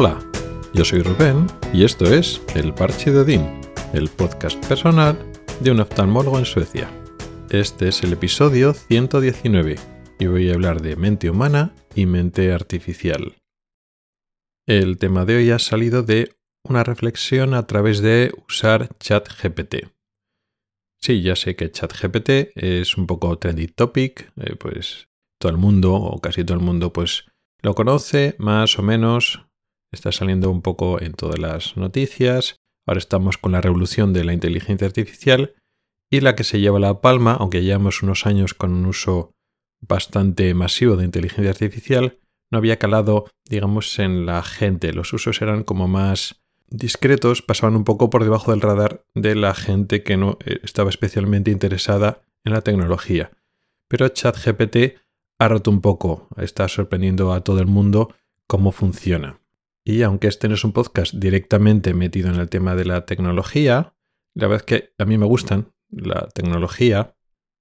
Hola, yo soy Rubén y esto es El Parche de Odín, el podcast personal de un oftalmólogo en Suecia. Este es el episodio 119 y voy a hablar de mente humana y mente artificial. El tema de hoy ha salido de una reflexión a través de usar ChatGPT. Sí, ya sé que ChatGPT es un poco trendy topic, eh, pues todo el mundo o casi todo el mundo pues lo conoce más o menos, está saliendo un poco en todas las noticias. Ahora estamos con la revolución de la inteligencia artificial y la que se lleva la palma, aunque llevamos unos años con un uso bastante masivo de inteligencia artificial, no había calado, digamos, en la gente. Los usos eran como más discretos, pasaban un poco por debajo del radar de la gente que no eh, estaba especialmente interesada en la tecnología. Pero ChatGPT ha roto un poco, está sorprendiendo a todo el mundo cómo funciona. Y aunque este no es un podcast directamente metido en el tema de la tecnología, la verdad es que a mí me gustan la tecnología.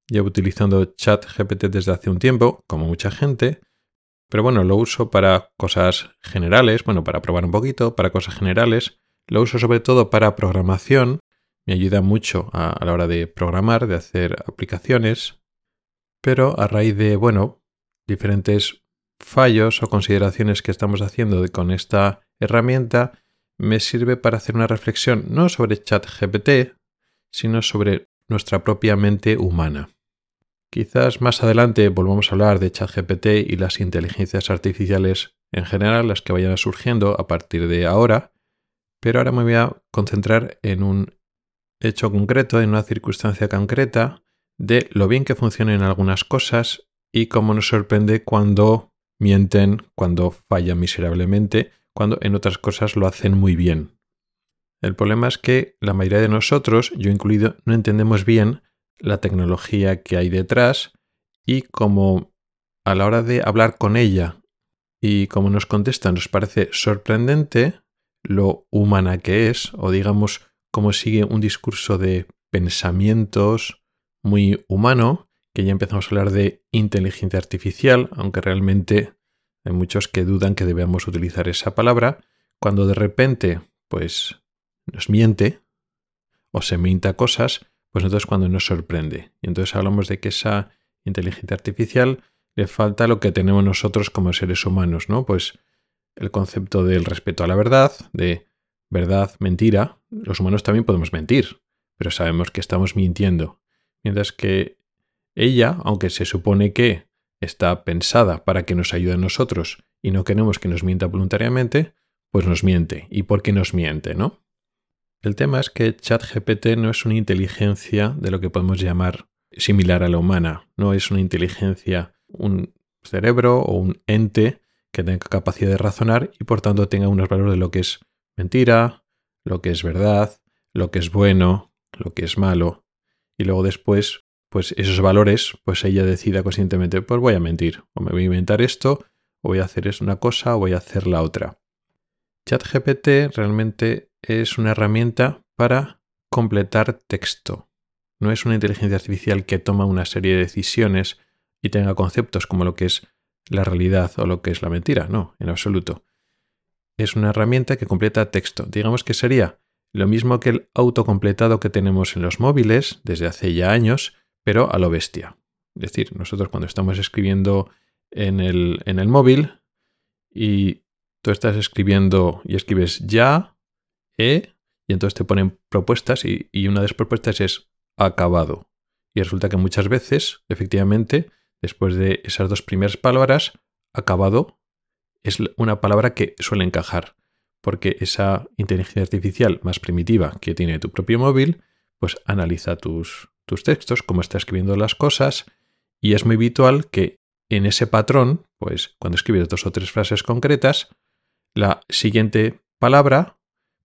Llevo utilizando ChatGPT desde hace un tiempo, como mucha gente, pero bueno, lo uso para cosas generales, bueno, para probar un poquito, para cosas generales. Lo uso sobre todo para programación. Me ayuda mucho a, la hora de programar, de hacer aplicaciones. Pero a raíz de, bueno, diferentes fallos o consideraciones que estamos haciendo con esta herramienta, me sirve para hacer una reflexión no sobre ChatGPT, sino sobre nuestra propia mente humana. Quizás más adelante volvamos a hablar de ChatGPT y las inteligencias artificiales en general, las que vayan surgiendo a partir de ahora, pero ahora me voy a concentrar en un hecho concreto, en una circunstancia concreta, de lo bien que funcionan algunas cosas y cómo nos sorprende cuando mienten, cuando fallan miserablemente, cuando en otras cosas lo hacen muy bien. El problema es que la mayoría de nosotros, yo incluido, no entendemos bien la tecnología que hay detrás y como a la hora de hablar con ella y como nos contesta nos parece sorprendente lo humana que es o digamos cómo sigue un discurso de pensamientos muy humano, que ya empezamos a hablar de inteligencia artificial, aunque realmente hay muchos que dudan que debemos utilizar esa palabra, cuando de repente pues nos miente o se minta cosas, pues entonces cuando nos sorprende. Y entonces hablamos de que esa inteligencia artificial le falta lo que tenemos nosotros como seres humanos, ¿no? Pues el concepto del respeto a la verdad, de verdad, mentira. Los humanos también podemos mentir, pero sabemos que estamos mintiendo. Mientras que ella, aunque se supone que está pensada para que nos ayude a nosotros y no queremos que nos mienta voluntariamente, pues nos miente. ¿Y por qué nos miente, no? El tema es que ChatGPT no es una inteligencia de lo que podemos llamar similar a la humana, no es una inteligencia, un cerebro o un ente que tenga capacidad de razonar y por tanto tenga unos valores de lo que es mentira, lo que es verdad, lo que es bueno, lo que es malo. Y luego después, pues esos valores, pues ella decida conscientemente, pues voy a mentir, o me voy a inventar esto, o voy a hacer una cosa, o voy a hacer la otra. ChatGPT realmente es una herramienta para completar texto. No es una inteligencia artificial que toma una serie de decisiones y tenga conceptos como lo que es la realidad o lo que es la mentira. No, en absoluto. Es una herramienta que completa texto. Digamos que sería lo mismo que el autocompletado que tenemos en los móviles desde hace ya años, pero a lo bestia. Es decir, nosotros cuando estamos escribiendo en el, en el móvil y tú estás escribiendo y escribes ya, e, y entonces te ponen propuestas y, y una de las propuestas es acabado. Y resulta que muchas veces, efectivamente, después de esas dos primeras palabras, acabado es una palabra que suele encajar, porque esa inteligencia artificial más primitiva que tiene tu propio móvil, pues analiza tus, tus textos, cómo está escribiendo las cosas, y es muy habitual que en ese patrón, pues cuando escribes dos o tres frases concretas, la siguiente palabra,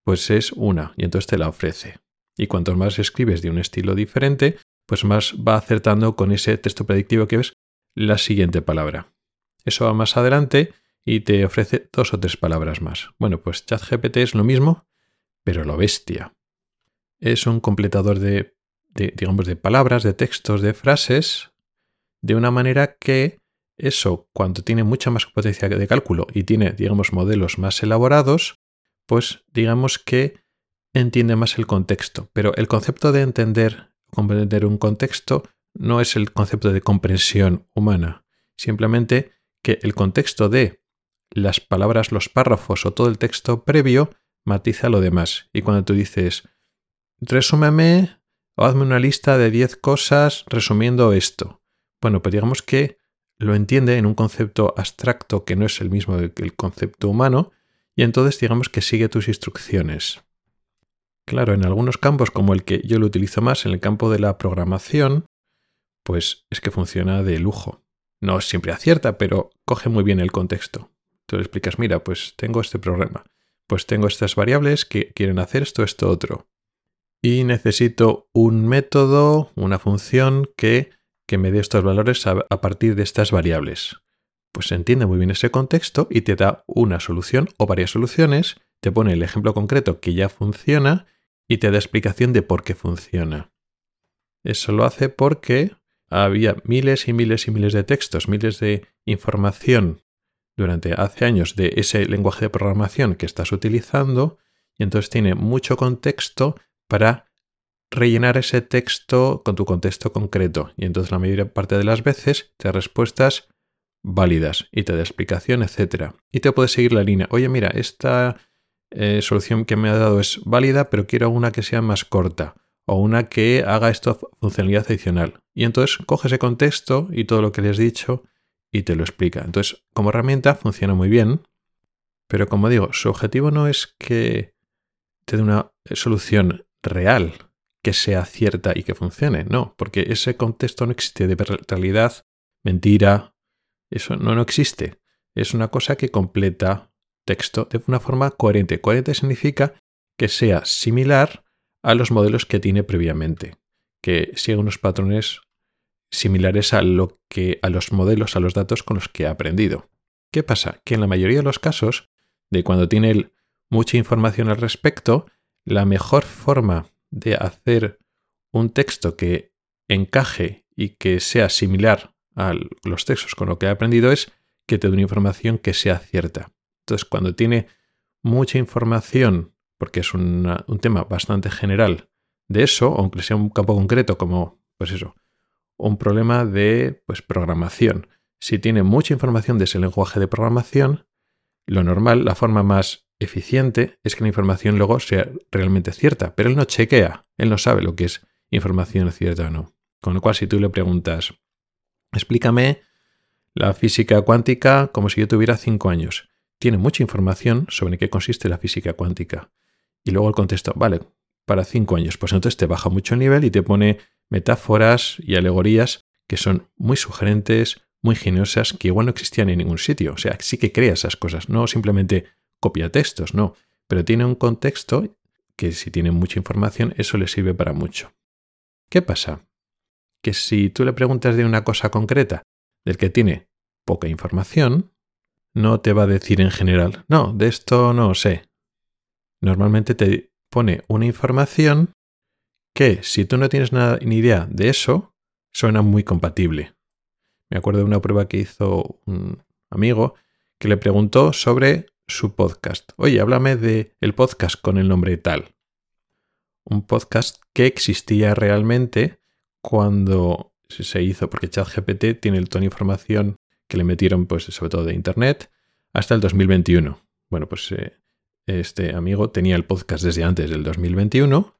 pues es una, y entonces te la ofrece. Y cuanto más escribes de un estilo diferente, pues más va acertando con ese texto predictivo que ves la siguiente palabra. Eso va más adelante y te ofrece dos o tres palabras más. Bueno, pues ChatGPT es lo mismo, pero lo bestia. Es un completador de, digamos, de palabras, de textos, de frases, de una manera que eso, cuando tiene mucha más potencia de cálculo y tiene, digamos, modelos más elaborados, pues digamos que entiende más el contexto. Pero el concepto de entender, comprender un contexto no es el concepto de comprensión humana. Simplemente que el contexto de las palabras, los párrafos o todo el texto previo matiza lo demás. Y cuando tú dices, resúmeme hazme una lista de 10 cosas resumiendo esto. Bueno, pues digamos que lo entiende en un concepto abstracto que no es el mismo que el concepto humano, y entonces digamos que sigue tus instrucciones. Claro, en algunos campos como el que yo lo utilizo más, en el campo de la programación, pues es que funciona de lujo. No siempre acierta, pero coge muy bien el contexto. Tú le explicas, mira, pues tengo este problema, pues tengo estas variables que quieren hacer esto, esto, otro. Y necesito un método, una función que, que me dé estos valores a, a partir de estas variables. Pues se entiende muy bien ese contexto y te da una solución o varias soluciones, te pone el ejemplo concreto que ya funciona y te da explicación de por qué funciona. Eso lo hace porque había miles y miles y miles de textos, miles de información durante hace años de ese lenguaje de programación que estás utilizando y entonces tiene mucho contexto para rellenar ese texto con tu contexto concreto y entonces la mayor parte de las veces te da respuestas válidas y te da explicación, etc. Y te puedes seguir la línea. Oye, mira, esta eh, solución que me ha dado es válida, pero quiero una que sea más corta o una que haga esto funcionalidad adicional. Y entonces coge ese contexto y todo lo que le has dicho y te lo explica. Entonces, como herramienta funciona muy bien, pero como digo, su objetivo no es que te dé una solución real que sea cierta y que funcione, no, porque ese contexto no existe de realidad, mentira, eso no, no existe. Es una cosa que completa texto de una forma coherente. Coherente significa que sea similar a los modelos que tiene previamente, que siga unos patrones similares a lo que a los modelos, a los datos con los que ha aprendido. ¿Qué pasa? Que en la mayoría de los casos, de cuando tiene mucha información al respecto, la mejor forma de hacer un texto que encaje y que sea similar a los textos con lo que ha aprendido es que te dé una información que sea cierta. Entonces, cuando tiene mucha información, porque es un tema bastante general de eso, aunque sea un campo concreto como, pues eso, un problema de pues, programación. Si tiene mucha información de ese lenguaje de programación, lo normal, la forma más eficiente es que la información luego sea realmente cierta, pero él no chequea, él no sabe lo que es información cierta o no. Con lo cual, si tú le preguntas, explícame la física cuántica como si yo tuviera cinco años, tiene mucha información sobre qué consiste la física cuántica. Y luego el contexto, vale, para cinco años, pues entonces te baja mucho el nivel y te pone metáforas y alegorías que son muy sugerentes, muy geniosas, que igual no existían en ningún sitio. O sea, sí que crea esas cosas, no simplemente copia textos, no, pero tiene un contexto que si tiene mucha información, eso le sirve para mucho. ¿Qué pasa? Que si tú le preguntas de una cosa concreta, del que tiene poca información, no te va a decir en general, no, de esto no sé. Normalmente te pone una información que si tú no tienes nada, ni idea de eso, suena muy compatible. Me acuerdo de una prueba que hizo un amigo que le preguntó sobre su podcast. Oye, háblame de el podcast con el nombre tal. Un podcast que existía realmente cuando se hizo, porque ChatGPT tiene el tono de información que le metieron, pues, sobre todo de Internet, hasta el 2021. Bueno, pues eh, este amigo tenía el podcast desde antes del 2021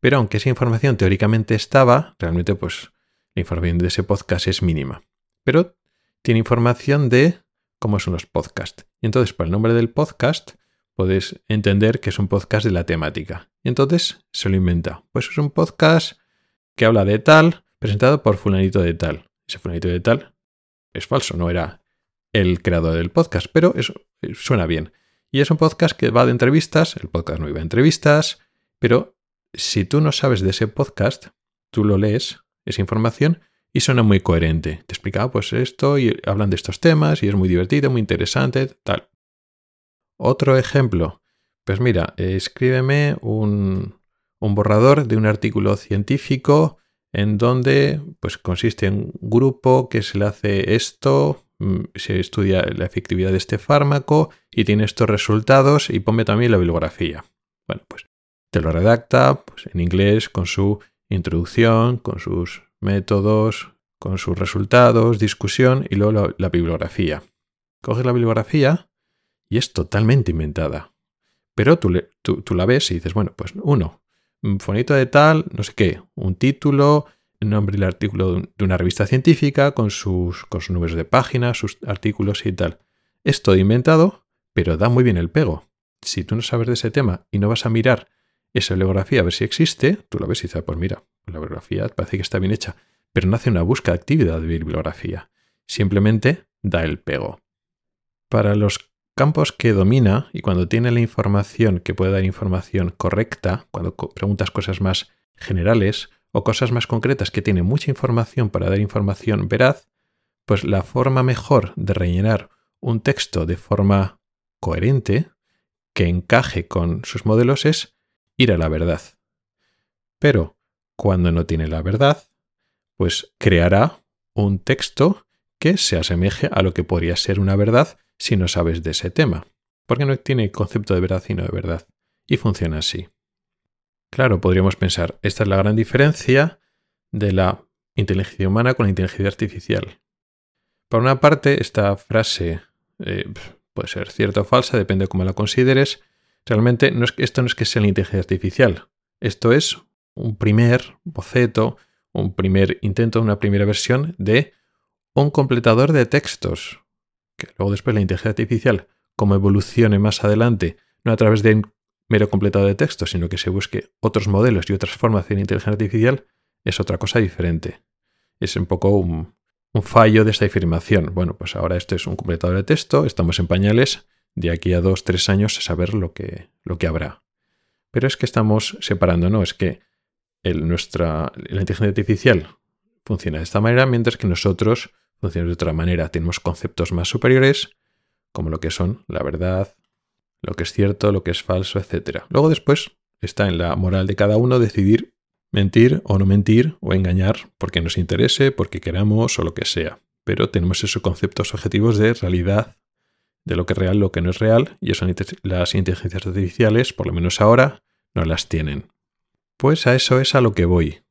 pero aunque esa información teóricamente estaba, realmente pues la información de ese podcast es mínima. Pero tiene información de cómo son los podcasts. Y entonces, por el nombre del podcast, puedes entender que es un podcast de la temática. Y entonces se lo inventa. Pues es un podcast que habla de tal, presentado por fulanito de tal. Ese fulanito de tal es falso, no era el creador del podcast, pero eso suena bien. Y es un podcast que va de entrevistas, el podcast no iba a entrevistas, pero si tú no sabes de ese podcast, tú lo lees, esa información, y suena muy coherente. Te explicaba pues esto y hablan de estos temas y es muy divertido, muy interesante, tal. Otro ejemplo, pues mira, escríbeme un, un borrador de un artículo científico en donde pues consiste en un grupo que se le hace esto, mm, se estudia la efectividad de este fármaco y tiene estos resultados y ponme también la bibliografía. Bueno, pues te lo redacta pues, en inglés con su introducción, con sus métodos, con sus resultados, discusión y luego la, bibliografía. Coges la bibliografía y es totalmente inventada. Pero tú, tú, la ves y dices, bueno, pues uno, un fonito de tal, no sé qué, un título, el nombre y el artículo de una revista científica con sus, con sus números de páginas, sus artículos y tal. Es todo inventado, pero da muy bien el pego. Si tú no sabes de ese tema y no vas a mirar esa bibliografía a ver si existe, tú la ves y dices, ah, pues mira, la bibliografía parece que está bien hecha, pero no hace una búsqueda activa de bibliografía. Simplemente da el pego. Para los campos que domina y cuando tiene la información que puede dar información correcta, cuando preguntas cosas más generales o cosas más concretas que tiene mucha información para dar información veraz, pues la forma mejor de rellenar un texto de forma coherente, que encaje con sus modelos, es ir a la verdad. Pero cuando no tiene la verdad, pues creará un texto que se asemeje a lo que podría ser una verdad si no sabes de ese tema, porque no tiene concepto de verdad sino de verdad, y funciona así. Claro, podríamos pensar, esta es la gran diferencia de la inteligencia humana con la inteligencia artificial. Por una parte, esta frase eh, puede ser cierta o falsa, depende de cómo la consideres. Realmente no es, esto no es que sea la inteligencia artificial, esto es un primer boceto, un primer intento, una primera versión de un completador de textos, que luego después la inteligencia artificial, como evolucione más adelante, no a través de un mero completador de textos, sino que se busque otros modelos y otras formas de inteligencia artificial, es otra cosa diferente. Es un poco un, un fallo de esta afirmación. Bueno, pues ahora esto es un completador de texto, estamos en pañales, de aquí a dos, tres años a saber lo que, lo que habrá. Pero es que estamos separando, ¿no? Es que nuestra, la inteligencia artificial funciona de esta manera, mientras que nosotros funcionamos de otra manera. Tenemos conceptos más superiores, como lo que son la verdad, lo que es cierto, lo que es falso, etc. Luego después está en la moral de cada uno decidir mentir o no mentir o engañar porque nos interese, porque queramos o lo que sea. Pero tenemos esos conceptos objetivos de realidad, de lo que es real, lo que no es real, y eso las inteligencias artificiales, por lo menos ahora, no las tienen. Pues a eso es a lo que voy.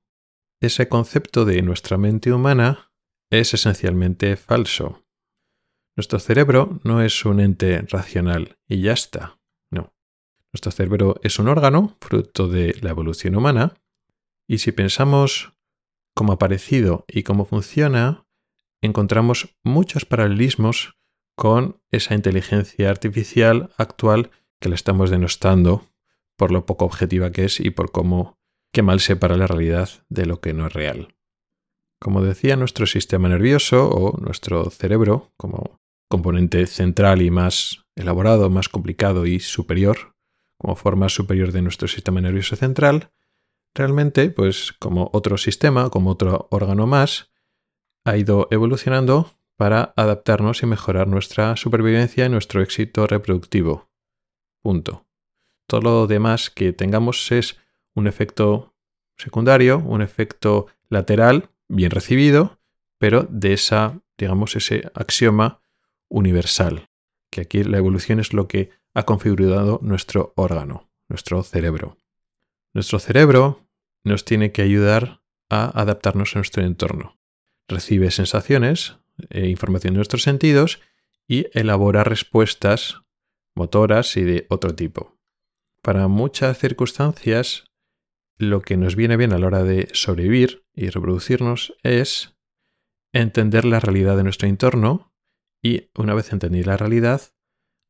Ese concepto de nuestra mente humana es esencialmente falso. Nuestro cerebro no es un ente racional y ya está. No. Nuestro cerebro es un órgano, fruto de la evolución humana, y si pensamos cómo ha aparecido y cómo funciona, encontramos muchos paralelismos con esa inteligencia artificial actual que la estamos denostando por lo poco objetiva que es y por cómo qué mal separa la realidad de lo que no es real. Como decía, nuestro sistema nervioso o nuestro cerebro, como componente central y más elaborado, más complicado y superior, como forma superior de nuestro sistema nervioso central, realmente, pues como otro sistema, como otro órgano más, ha ido evolucionando para adaptarnos y mejorar nuestra supervivencia y nuestro éxito reproductivo. Punto. Todo lo demás que tengamos es un efecto secundario, un efecto lateral, bien recibido, pero de esa, digamos, ese axioma universal, que aquí la evolución es lo que ha configurado nuestro órgano, nuestro cerebro. Nuestro cerebro nos tiene que ayudar a adaptarnos a nuestro entorno. Recibe sensaciones e información de nuestros sentidos y elabora respuestas motoras y de otro tipo. Para muchas circunstancias, lo que nos viene bien a la hora de sobrevivir y reproducirnos es entender la realidad de nuestro entorno y, una vez entendida la realidad,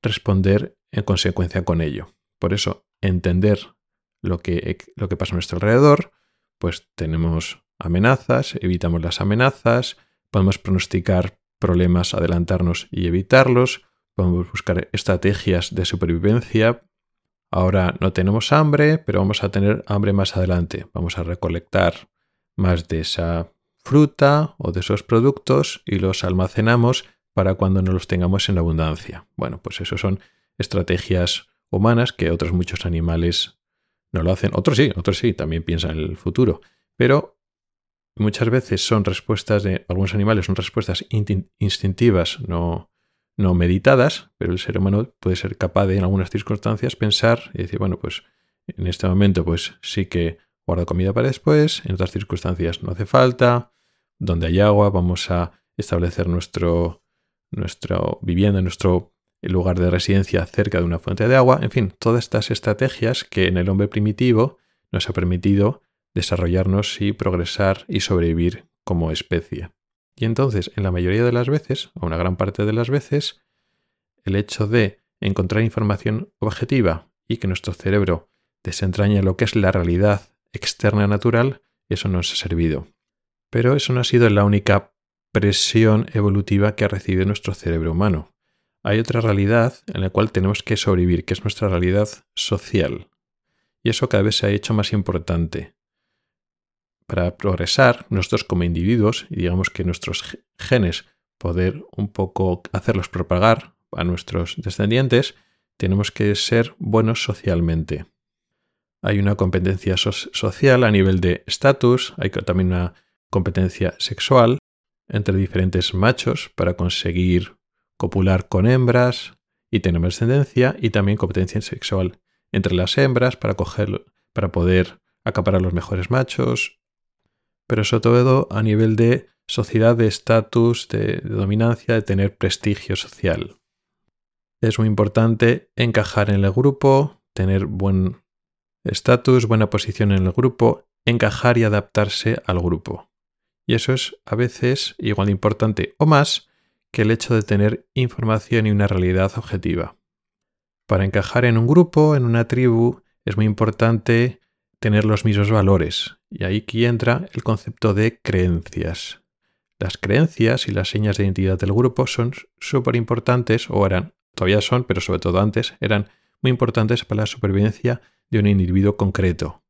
responder en consecuencia con ello. Por eso, entender lo que, lo que pasa a nuestro alrededor, pues tenemos amenazas, evitamos las amenazas, podemos pronosticar problemas, adelantarnos y evitarlos, podemos buscar estrategias de supervivencia Ahora no tenemos hambre, pero vamos a tener hambre más adelante. Vamos a recolectar más de esa fruta o de esos productos y los almacenamos para cuando no los tengamos en abundancia. Bueno, pues eso son estrategias humanas que otros muchos animales no lo hacen. Otros sí, otros sí, también piensan en el futuro. Pero muchas veces son respuestas de algunos animales, son respuestas instintivas, no, no meditadas, pero el ser humano puede ser capaz de en algunas circunstancias pensar y decir, bueno, pues en este momento pues sí que guardo comida para después, en otras circunstancias no hace falta, donde hay agua vamos a establecer nuestro, nuestra vivienda, nuestro lugar de residencia cerca de una fuente de agua, en fin, todas estas estrategias que en el hombre primitivo nos ha permitido desarrollarnos y progresar y sobrevivir como especie. Y entonces, en la mayoría de las veces, o una gran parte de las veces, el hecho de encontrar información objetiva y que nuestro cerebro desentrañe lo que es la realidad externa natural, eso nos ha servido. Pero eso no ha sido la única presión evolutiva que ha recibido nuestro cerebro humano. Hay otra realidad en la cual tenemos que sobrevivir, que es nuestra realidad social. Y eso cada vez se ha hecho más importante para progresar nosotros como individuos y digamos que nuestros genes poder un poco hacerlos propagar a nuestros descendientes, tenemos que ser buenos socialmente. Hay una competencia social a nivel de estatus, hay también una competencia sexual entre diferentes machos para conseguir copular con hembras y tener descendencia, y también competencia sexual entre las hembras para, coger, para poder acaparar los mejores machos pero sobre todo a nivel de sociedad, de estatus, de, dominancia, de tener prestigio social. Es muy importante encajar en el grupo, tener buen estatus, buena posición en el grupo, encajar y adaptarse al grupo. Y eso es a veces igual de importante o más que el hecho de tener información y una realidad objetiva. Para encajar en un grupo, en una tribu, es muy importante tener los mismos valores. Y ahí aquí entra el concepto de creencias. Las creencias y las señas de identidad del grupo son súper importantes, o eran, todavía son, pero sobre todo antes, eran muy importantes para la supervivencia de un individuo concreto.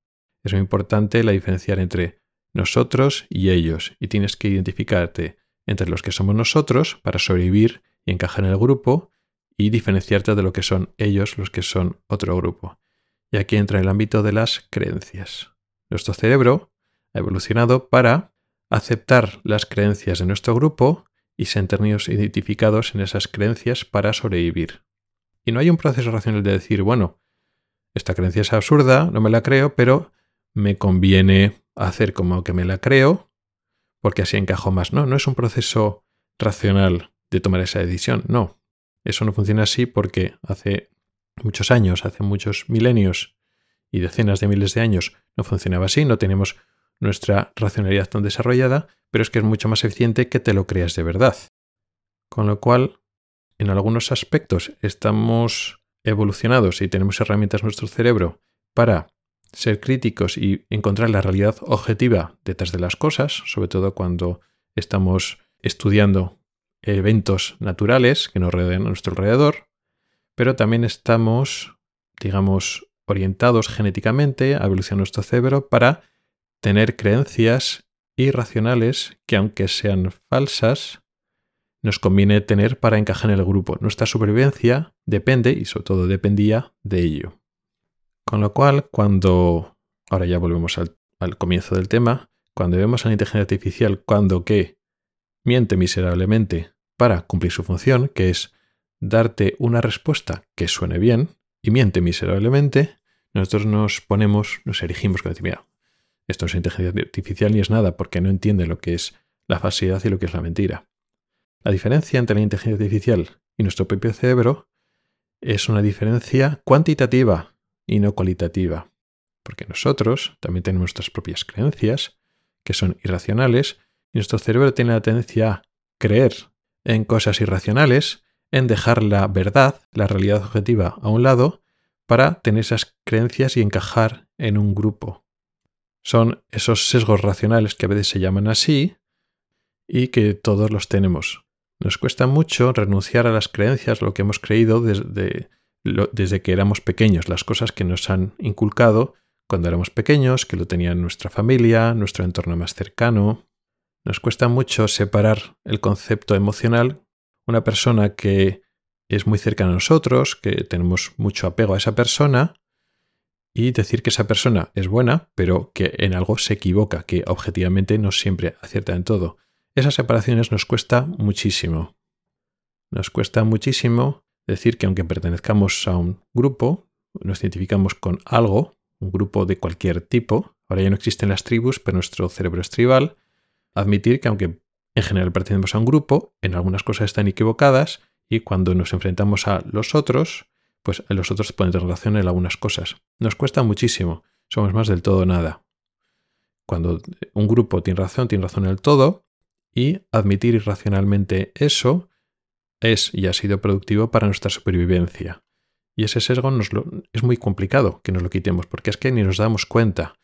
Es muy importante la diferenciar entre nosotros y ellos, y tienes que identificarte entre los que somos nosotros para sobrevivir y encajar en el grupo, y diferenciarte de lo que son ellos, los que son otro grupo. Y aquí entra el ámbito de las creencias. Nuestro cerebro ha evolucionado para aceptar las creencias de nuestro grupo y sentirnos identificados en esas creencias para sobrevivir. Y no hay un proceso racional de decir, bueno, esta creencia es absurda, no me la creo, pero me conviene hacer como que me la creo, porque así encajo más. No, no es un proceso racional de tomar esa decisión, no. Eso no funciona así porque hace muchos años, hace muchos milenios y decenas de miles de años no funcionaba así, no tenemos nuestra racionalidad tan desarrollada, pero es que es mucho más eficiente que te lo creas de verdad. Con lo cual, en algunos aspectos estamos evolucionados y tenemos herramientas en nuestro cerebro para ser críticos y encontrar la realidad objetiva detrás de las cosas, sobre todo cuando estamos estudiando eventos naturales que nos rodean a nuestro alrededor, pero también estamos, digamos, orientados genéticamente a evolucionar nuestro cerebro para tener creencias irracionales que aunque sean falsas, nos conviene tener para encajar en el grupo. Nuestra supervivencia depende, y sobre todo dependía, de ello. Con lo cual, cuando, ahora ya volvemos al, al comienzo del tema, cuando vemos a la inteligencia artificial cuando que miente miserablemente para cumplir su función, que es darte una respuesta que suene bien y miente miserablemente, nosotros nos ponemos, nos erigimos con decir, mira, esto no es inteligencia artificial ni es nada porque no entiende lo que es la falsidad y lo que es la mentira. La diferencia entre la inteligencia artificial y nuestro propio cerebro es una diferencia cuantitativa y no cualitativa, porque nosotros también tenemos nuestras propias creencias, que son irracionales, y nuestro cerebro tiene la tendencia a creer en cosas irracionales en dejar la verdad, la realidad objetiva a un lado, para tener esas creencias y encajar en un grupo. Son esos sesgos racionales que a veces se llaman así y que todos los tenemos. Nos cuesta mucho renunciar a las creencias, lo que hemos creído desde, desde que éramos pequeños, las cosas que nos han inculcado cuando éramos pequeños, que lo tenía nuestra familia, nuestro entorno más cercano. Nos cuesta mucho separar el concepto emocional una persona que es muy cercana a nosotros, que tenemos mucho apego a esa persona, y decir que esa persona es buena, pero que en algo se equivoca, que objetivamente no siempre acierta en todo. Esas separaciones nos cuesta muchísimo. Nos cuesta muchísimo decir que aunque pertenezcamos a un grupo, nos identificamos con algo, un grupo de cualquier tipo, ahora ya no existen las tribus, pero nuestro cerebro es tribal, admitir que aunque en general pertenecemos a un grupo, en algunas cosas están equivocadas y cuando nos enfrentamos a los otros, pues los otros pueden tener razón en algunas cosas. Nos cuesta muchísimo, somos más del todo nada. Cuando un grupo tiene razón, tiene razón en el todo, y admitir irracionalmente eso es y ha sido productivo para nuestra supervivencia. Y ese sesgo nos es muy complicado que nos lo quitemos, porque es que ni nos damos cuenta.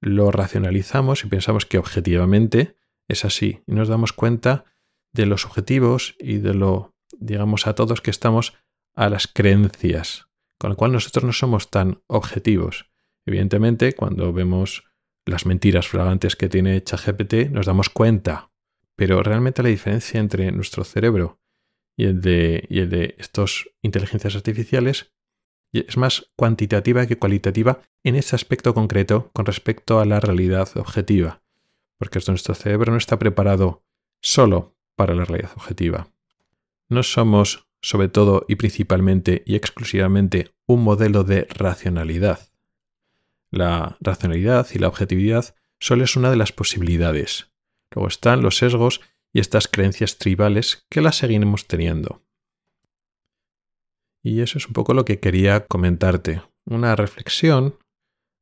Lo racionalizamos y pensamos que objetivamente es así, y nos damos cuenta de los objetivos y de lo, digamos, a todos que estamos a las creencias, con lo cual nosotros no somos tan objetivos. Evidentemente, cuando vemos las mentiras flagrantes que tiene ChatGPT, nos damos cuenta, pero realmente la diferencia entre nuestro cerebro y el de, y el de estas inteligencias artificiales es más cuantitativa que cualitativa en ese aspecto concreto con respecto a la realidad objetiva, porque nuestro cerebro no está preparado solo para la realidad objetiva. No somos sobre todo y principalmente y exclusivamente un modelo de racionalidad. La racionalidad y la objetividad solo es una de las posibilidades. Luego están los sesgos y estas creencias tribales que las seguimos teniendo. Y eso es un poco lo que quería comentarte. Una reflexión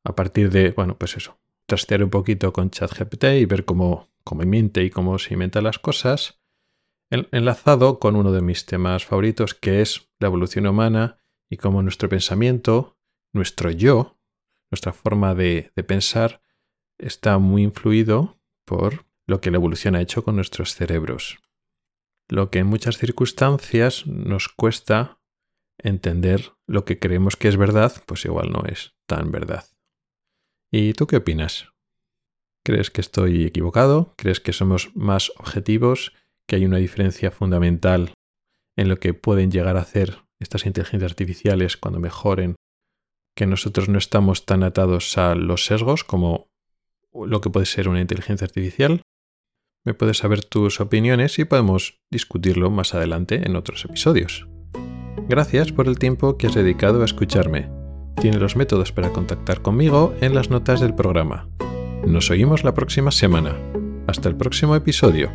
a partir de, bueno, pues eso, trastear un poquito con ChatGPT y ver cómo, cómo miente y cómo se inventan las cosas enlazado con uno de mis temas favoritos, que es la evolución humana y cómo nuestro pensamiento, nuestro yo, nuestra forma de, pensar, está muy influido por lo que la evolución ha hecho con nuestros cerebros. Lo que en muchas circunstancias nos cuesta entender lo que creemos que es verdad, pues igual no es tan verdad. ¿Y tú qué opinas? ¿Crees que estoy equivocado? ¿Crees que somos más objetivos que hay una diferencia fundamental en lo que pueden llegar a hacer estas inteligencias artificiales cuando mejoren, que nosotros no estamos tan atados a los sesgos como lo que puede ser una inteligencia artificial. Me puedes saber tus opiniones y podemos discutirlo más adelante en otros episodios. Gracias por el tiempo que has dedicado a escucharme. Tiene los métodos para contactar conmigo en las notas del programa. Nos oímos la próxima semana. Hasta el próximo episodio.